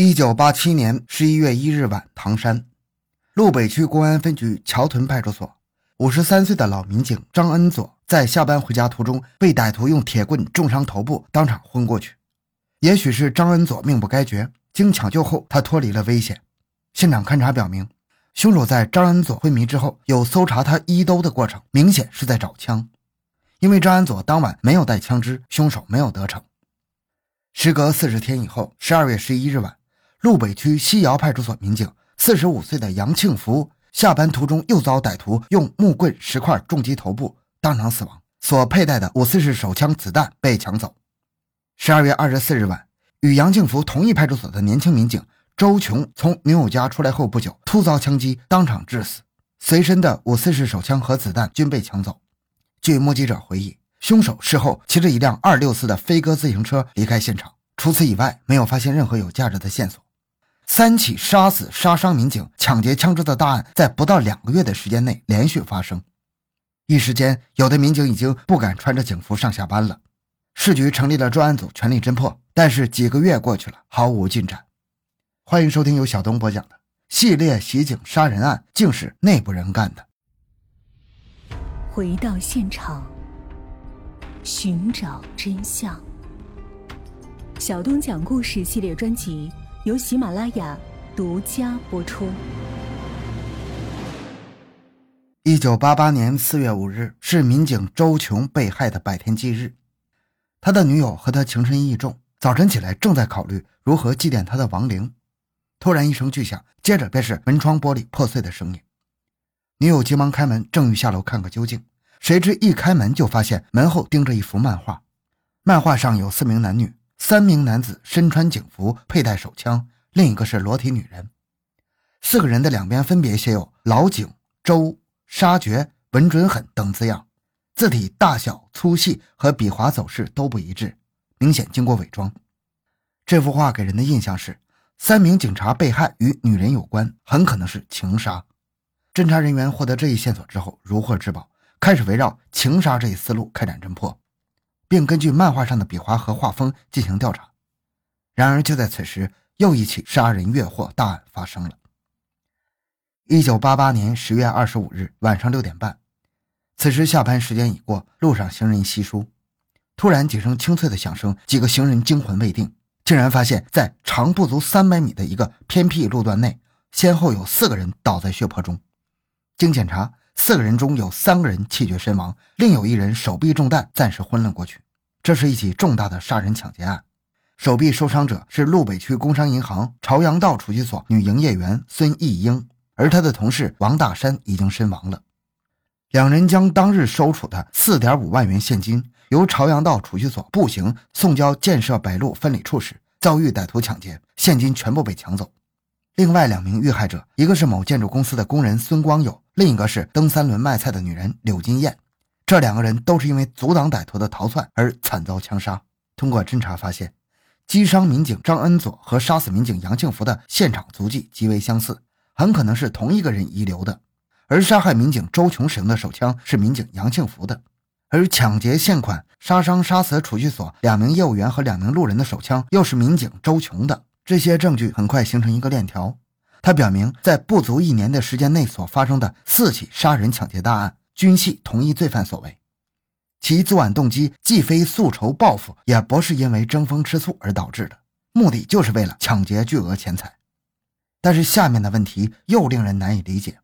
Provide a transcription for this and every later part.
一九八七年十一月一日晚，唐山路北区公安分局桥屯派出所，五十三岁的老民警张恩佐在下班回家途中被歹徒用铁棍重伤头部，当场昏过去。也许是张恩佐命不该绝，经抢救后他脱离了危险。现场勘查表明，凶手在张恩佐昏迷之后有搜查他衣兜的过程，明显是在找枪。因为张恩佐当晚没有带枪支，凶手没有得逞。时隔四十天以后，十二月十一日晚。路北区西窑派出所民警，四十五岁的杨庆福下班途中又遭歹徒用木棍、石块重击头部，当场死亡。所佩戴的五四式手枪子弹被抢走。十二月二十四日晚，与杨庆福同一派出所的年轻民警周琼从女友家出来后不久，突遭枪击，当场致死。随身的五四式手枪和子弹均被抢走。据目击者回忆，凶手事后骑着一辆二六四的飞鸽自行车离开现场，除此以外，没有发现任何有价值的线索。三起杀死、杀伤民警、抢劫枪支的大案，在不到两个月的时间内连续发生，一时间，有的民警已经不敢穿着警服上下班了。市局成立了专案组，全力侦破，但是几个月过去了，毫无进展。欢迎收听由小东播讲的系列袭警杀人案，竟是内部人干的。回到现场，寻找真相。小东讲故事系列专辑。由喜马拉雅独家播出。一九八八年四月五日是民警周琼被害的百天忌日，他的女友和他情深意重，早晨起来正在考虑如何祭奠他的亡灵。突然一声巨响，接着便是门窗玻璃破碎的声音。女友急忙开门，正欲下楼看个究竟，谁知一开门就发现门后钉着一幅漫画，漫画上有四名男女。三名男子身穿警服，佩戴手枪，另一个是裸体女人。四个人的两边分别写有“老警周杀绝稳准狠”等字样，字体大小、粗细和笔划走势都不一致，明显经过伪装。这幅画给人的印象是，三名警察被害与女人有关，很可能是情杀。侦查人员获得这一线索之后，如获至宝，开始围绕情杀这一思路开展侦破。并根据漫画上的笔画和画风进行调查。然而，就在此时，又一起杀人越货大案发生了。一九八八年十月二十五日晚上六点半，此时下班时间已过，路上行人稀疏。突然几声清脆的响声，几个行人惊魂未定，竟然发现，在长不足三百米的一个偏僻路段内，先后有四个人倒在血泊中。经检查。四个人中有三个人气绝身亡，另有一人手臂中弹，暂时昏了过去。这是一起重大的杀人抢劫案。手臂受伤者是路北区工商银行朝阳道储蓄所女营业员孙艺英，而她的同事王大山已经身亡了。两人将当日收储的四点五万元现金由朝阳道储蓄所步行送交建设北路分理处时，遭遇歹徒抢劫，现金全部被抢走。另外两名遇害者，一个是某建筑公司的工人孙光友，另一个是蹬三轮卖菜的女人柳金燕。这两个人都是因为阻挡歹徒的逃窜而惨遭枪杀。通过侦查发现，击伤民警张恩佐和杀死民警杨庆福的现场足迹极为相似，很可能是同一个人遗留的。而杀害民警周琼使用的手枪是民警杨庆福的，而抢劫现款、杀伤、杀死储蓄所两名业务员和两名路人的手枪又是民警周琼的。这些证据很快形成一个链条，他表明在不足一年的时间内所发生的四起杀人抢劫大案均系同一罪犯所为，其作案动机既非诉仇报复，也不是因为争风吃醋而导致的，目的就是为了抢劫巨额钱财。但是下面的问题又令人难以理解：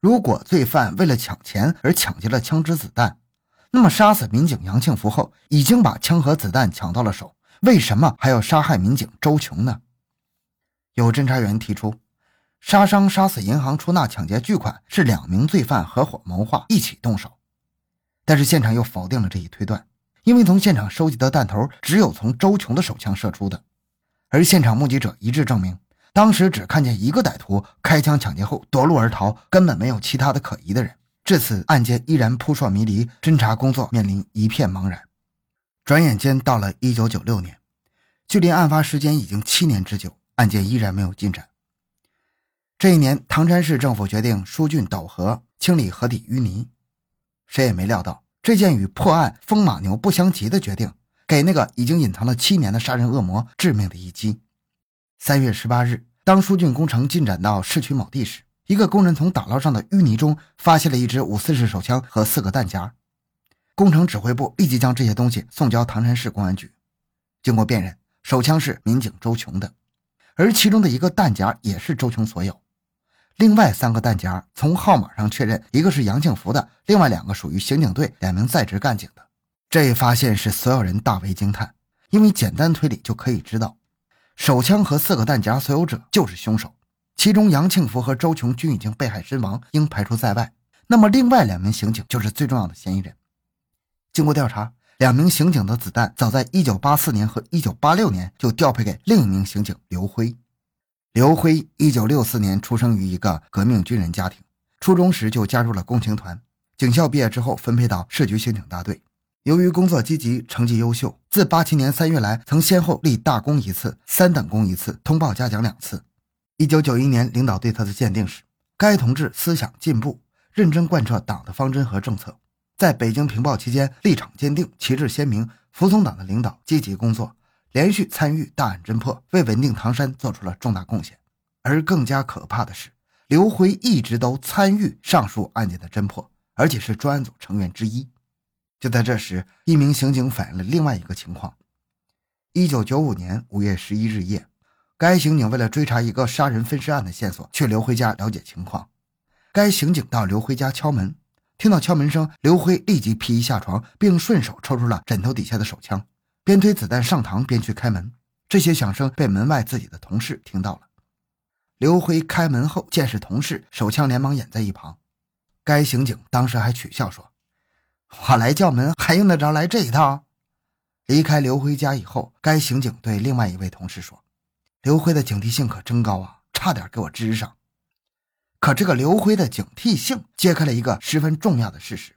如果罪犯为了抢钱而抢劫了枪支子弹，那么杀死民警杨庆福后，已经把枪和子弹抢到了手。为什么还要杀害民警周琼呢？有侦查员提出，杀伤、杀死银行出纳抢劫巨款是两名罪犯合伙谋划一起动手，但是现场又否定了这一推断，因为从现场收集的弹头只有从周琼的手枪射出的，而现场目击者一致证明，当时只看见一个歹徒开枪抢劫后夺路而逃，根本没有其他的可疑的人。至此，案件依然扑朔迷离，侦查工作面临一片茫然。转眼间到了一九九六年，距离案发时间已经七年之久，案件依然没有进展。这一年，唐山市政府决定疏浚陡河，清理河底淤泥。谁也没料到，这件与破案风马牛不相及的决定，给那个已经隐藏了七年的杀人恶魔致命的一击。三月十八日，当疏浚工程进展到市区某地时，一个工人从打捞上的淤泥中发现了一支五四式手枪和四个弹夹。工程指挥部立即将这些东西送交唐山市公安局。经过辨认，手枪是民警周琼的，而其中的一个弹夹也是周琼所有。另外三个弹夹从号码上确认，一个是杨庆福的，另外两个属于刑警队两名在职干警的。这一发现使所有人大为惊叹，因为简单推理就可以知道。手枪和四个弹夹所有者就是凶手，其中杨庆福和周琼均已经被害身亡，应排除在外。那么，另外两名刑警就是最重要的嫌疑人。经过调查，两名刑警的子弹早在1984年和1986年就调配给另一名刑警刘辉。刘辉1964年出生于一个革命军人家庭，初中时就加入了共青团，警校毕业之后分配到市局刑警大队。由于工作积极，成绩优秀，自八七年三月来，曾先后立大功一次，三等功一次，通报嘉奖两次。一九九一年，领导对他的鉴定是：该同志思想进步，认真贯彻党的方针和政策，在北京平暴期间立场坚定，旗帜鲜明，服从党的领导，积极工作，连续参与大案侦破，为稳定唐山做出了重大贡献。而更加可怕的是，刘辉一直都参与上述案件的侦破，而且是专案组成员之一。就在这时，一名刑警反映了另外一个情况：一九九五年五月十一日夜，该刑警为了追查一个杀人分尸案的线索，去刘辉家了解情况。该刑警到刘辉家敲门，听到敲门声，刘辉立即披衣下床，并顺手抽出了枕头底下的手枪，边推子弹上膛边去开门。这些响声被门外自己的同事听到了。刘辉开门后，见是同事，手枪连忙掩在一旁。该刑警当时还取笑说。我来叫门，还用得着来这一套？离开刘辉家以后，该刑警对另外一位同事说：“刘辉的警惕性可真高啊，差点给我支上。”可这个刘辉的警惕性揭开了一个十分重要的事实：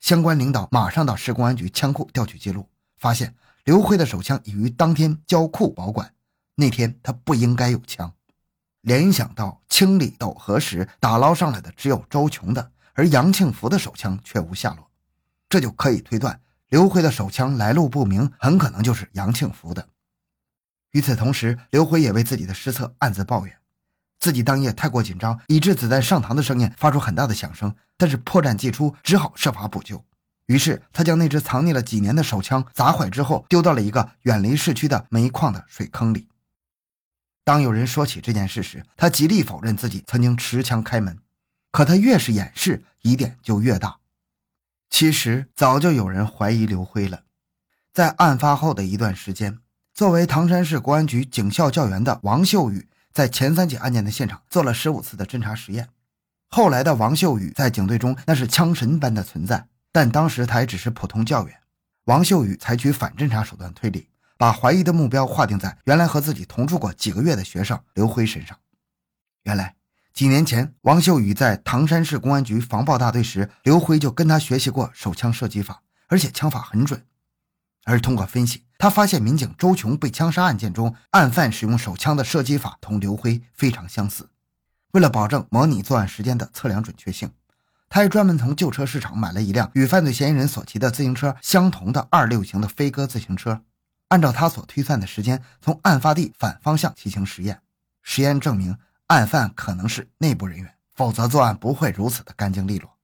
相关领导马上到市公安局枪库调取记录，发现刘辉的手枪已于当天交库保管。那天他不应该有枪。联想到清理斗河时打捞上来的只有周琼的，而杨庆福的手枪却无下落。这就可以推断，刘辉的手枪来路不明，很可能就是杨庆福的。与此同时，刘辉也为自己的失策暗自抱怨，自己当夜太过紧张，以致子弹上膛的声音发出很大的响声。但是破绽既出，只好设法补救。于是他将那只藏匿了几年的手枪砸坏之后，丢到了一个远离市区的煤矿的水坑里。当有人说起这件事时，他极力否认自己曾经持枪开门。可他越是掩饰，疑点就越大。其实早就有人怀疑刘辉了。在案发后的一段时间，作为唐山市公安局警校教员的王秀宇，在前三起案件的现场做了十五次的侦查实验。后来的王秀宇在警队中那是枪神般的存在，但当时他还只是普通教员。王秀宇采取反侦查手段推理，把怀疑的目标划定在原来和自己同住过几个月的学生刘辉身上。原来。几年前，王秀宇在唐山市公安局防暴大队时，刘辉就跟他学习过手枪射击法，而且枪法很准。而通过分析，他发现民警周琼被枪杀案件中，案犯使用手枪的射击法同刘辉非常相似。为了保证模拟作案时间的测量准确性，他还专门从旧车市场买了一辆与犯罪嫌疑人所骑的自行车相同的二六型的飞鸽自行车，按照他所推算的时间，从案发地反方向骑行实验。实验证明。案犯可能是内部人员，否则作案不会如此的干净利落。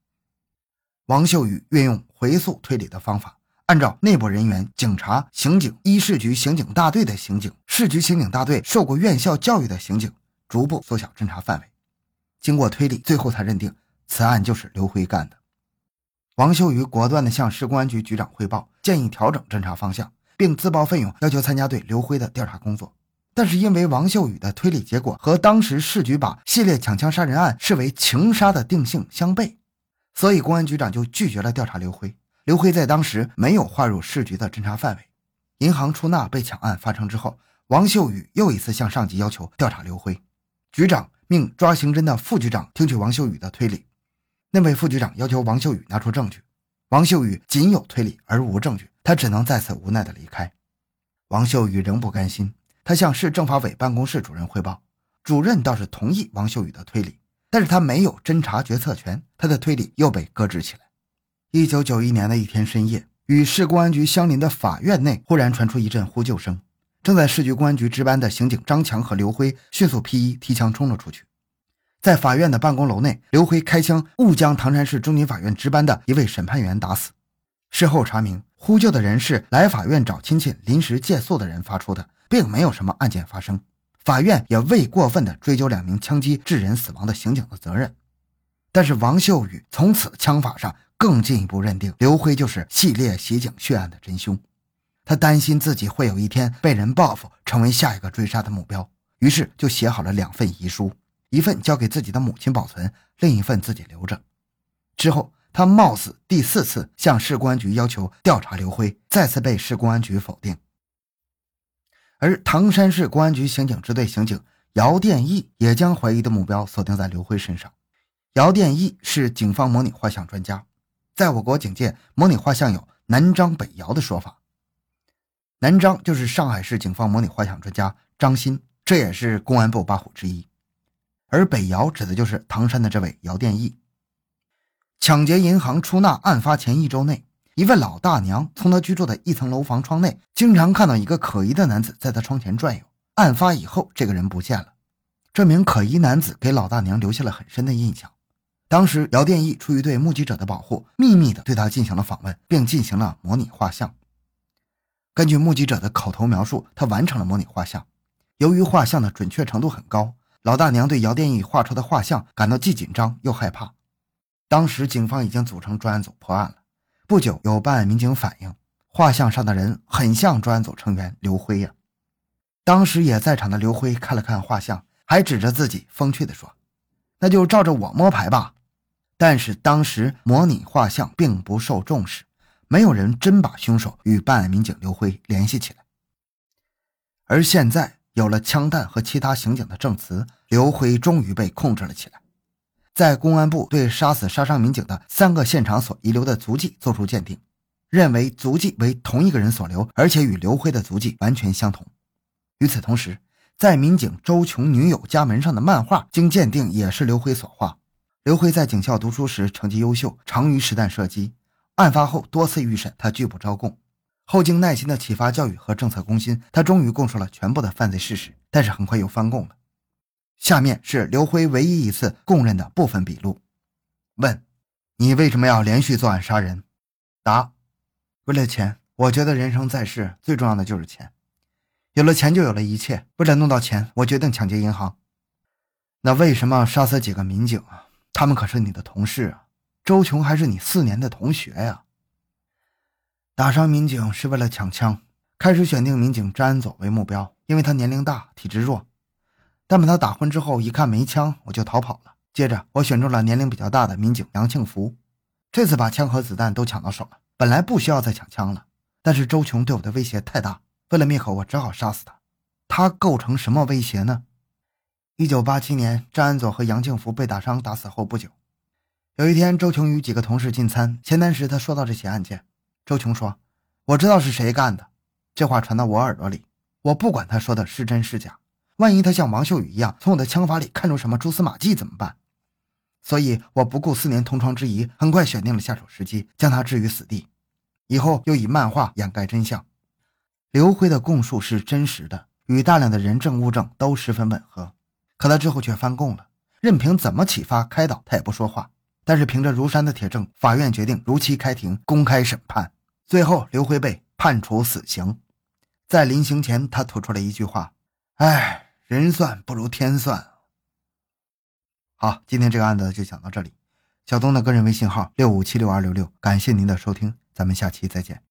王秀宇运用回溯推理的方法，按照内部人员、警察、刑警、一市局刑警大队的刑警、市局刑警大队受过院校教育的刑警，逐步缩小侦查范围。经过推理，最后他认定此案就是刘辉干的。王秀宇果断地向市公安局局长汇报，建议调整侦查方向，并自报奋勇，要求参加对刘辉的调查工作。但是因为王秀宇的推理结果和当时市局把系列抢枪杀人案视为情杀的定性相悖，所以公安局长就拒绝了调查刘辉。刘辉在当时没有划入市局的侦查范围。银行出纳被抢案发生之后，王秀宇又一次向上级要求调查刘辉。局长命抓刑侦的副局长听取王秀宇的推理。那位副局长要求王秀宇拿出证据，王秀宇仅有推理而无证据，他只能再次无奈的离开。王秀宇仍不甘心。他向市政法委办公室主任汇报，主任倒是同意王秀宇的推理，但是他没有侦查决策权，他的推理又被搁置起来。一九九一年的一天深夜，与市公安局相邻的法院内忽然传出一阵呼救声，正在市局公安局值班的刑警张强和刘辉迅速披衣提枪冲了出去。在法院的办公楼内，刘辉开枪误将唐山市中级法院值班的一位审判员打死。事后查明，呼救的人是来法院找亲戚临时借宿的人发出的，并没有什么案件发生。法院也未过分的追究两名枪击致人死亡的刑警的责任。但是王秀宇从此枪法上更进一步认定刘辉就是系列袭警血案的真凶。他担心自己会有一天被人报复，成为下一个追杀的目标，于是就写好了两份遗书。一份交给自己的母亲保存，另一份自己留着。之后，他冒死第四次向市公安局要求调查刘辉，再次被市公安局否定。而唐山市公安局刑警支队刑警姚殿义也将怀疑的目标锁定在刘辉身上。姚殿义是警方模拟画像专家，在我国警界，模拟画像有“南张北姚”的说法。南张就是上海市警方模拟画像专家张鑫，这也是公安部八虎之一。而北姚指的就是唐山的这位姚殿义。抢劫银行出纳案发前一周内，一位老大娘从她居住的一层楼房窗内，经常看到一个可疑的男子在她窗前转悠。案发以后，这个人不见了。这名可疑男子给老大娘留下了很深的印象。当时，姚殿义出于对目击者的保护，秘密的对他进行了访问，并进行了模拟画像。根据目击者的口头描述，他完成了模拟画像。由于画像的准确程度很高。老大娘对姚殿义画出的画像感到既紧张又害怕。当时警方已经组成专案组破案了。不久，有办案民警反映，画像上的人很像专案组成员刘辉呀。当时也在场的刘辉看了看画像，还指着自己风趣地说：“那就照着我摸排吧。”但是当时模拟画像并不受重视，没有人真把凶手与办案民警刘辉联系起来。而现在。有了枪弹和其他刑警的证词，刘辉终于被控制了起来。在公安部对杀死杀伤民警的三个现场所遗留的足迹作出鉴定，认为足迹为同一个人所留，而且与刘辉的足迹完全相同。与此同时，在民警周琼女友家门上的漫画经鉴定也是刘辉所画。刘辉在警校读书时成绩优秀，长于实弹射击。案发后多次预审，他拒不招供。后经耐心的启发教育和政策攻心，他终于供述了全部的犯罪事实，但是很快又翻供了。下面是刘辉唯一一次供认的部分笔录：问，你为什么要连续作案杀人？答，为了钱。我觉得人生在世最重要的就是钱，有了钱就有了一切。为了弄到钱，我决定抢劫银行。那为什么杀死几个民警啊？他们可是你的同事啊，周琼还是你四年的同学呀。打伤民警是为了抢枪，开始选定民警张安佐为目标，因为他年龄大，体质弱。但把他打昏之后，一看没枪，我就逃跑了。接着，我选中了年龄比较大的民警杨庆福，这次把枪和子弹都抢到手了。本来不需要再抢枪了，但是周琼对我的威胁太大，为了灭口，我只好杀死他。他构成什么威胁呢？一九八七年，张安佐和杨庆福被打伤打死后不久，有一天，周琼与几个同事进餐，闲谈时他说到这起案件。周琼说：“我知道是谁干的。”这话传到我耳朵里，我不管他说的是真是假，万一他像王秀宇一样从我的枪法里看出什么蛛丝马迹怎么办？所以我不顾四年同窗之谊，很快选定了下手时机，将他置于死地。以后又以漫画掩盖真相。刘辉的供述是真实的，与大量的人证物证都十分吻合。可他之后却翻供了，任凭怎么启发开导，他也不说话。但是凭着如山的铁证，法院决定如期开庭，公开审判。最后，刘辉被判处死刑。在临刑前，他吐出了一句话：“哎，人算不如天算。”好，今天这个案子就讲到这里。小东的个人微信号六五七六二六六，感谢您的收听，咱们下期再见。